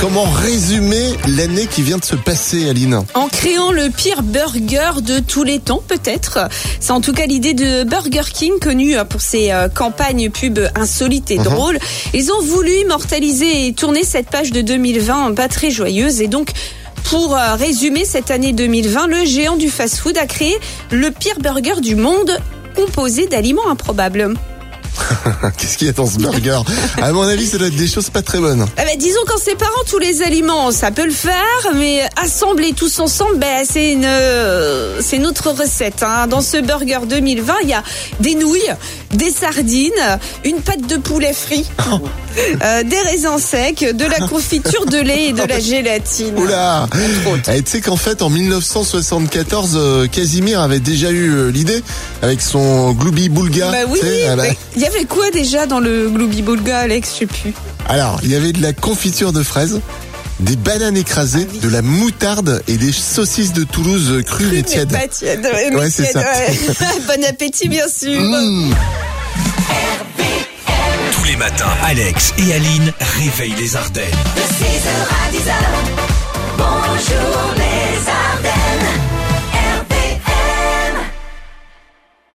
Comment résumer l'année qui vient de se passer, Aline En créant le pire burger de tous les temps, peut-être. C'est en tout cas l'idée de Burger King, connu pour ses euh, campagnes pub insolites et Mhm. drôles. Ils ont voulu immortaliser et tourner cette page de 2020 pas très joyeuse. Et donc, pour euh, résumer cette année 2020, le géant du fast-food a créé le pire burger du monde composé d'aliments improbables. Qu'est-ce qu'il y a dans ce burger À mon avis, ça doit être des choses pas très bonnes. Ben, disons qu'en séparant tous les aliments, ça peut le faire, mais assembler tous ensemble, ben, c'est une, euh, c'est notre recette. Hein. Dans ce burger 2020, il y a des nouilles, des sardines, une pâte de poulet frit, euh, des raisins secs, de la confiture de lait et de la gélatine. Oula autres. Eh, Tu sais qu'en fait, en 1974, euh, Casimir avait déjà eu euh, l'idée avec son Glooby Boulga. Bah oui, il y avait quoi déjà dans le Glooby Boulga, Alex Je sais plus. Alors, il y avait de la confiture de fraises, des bananes écrasées, Ah oui. de la moutarde et des saucisses de Toulouse crues Mais tièdes. pas Ouais, c'est ça. ouais. bon appétit, bien sûr. Mmh. Tous les matins, Alex et Aline réveillent les Ardennes. De 6h à 10h,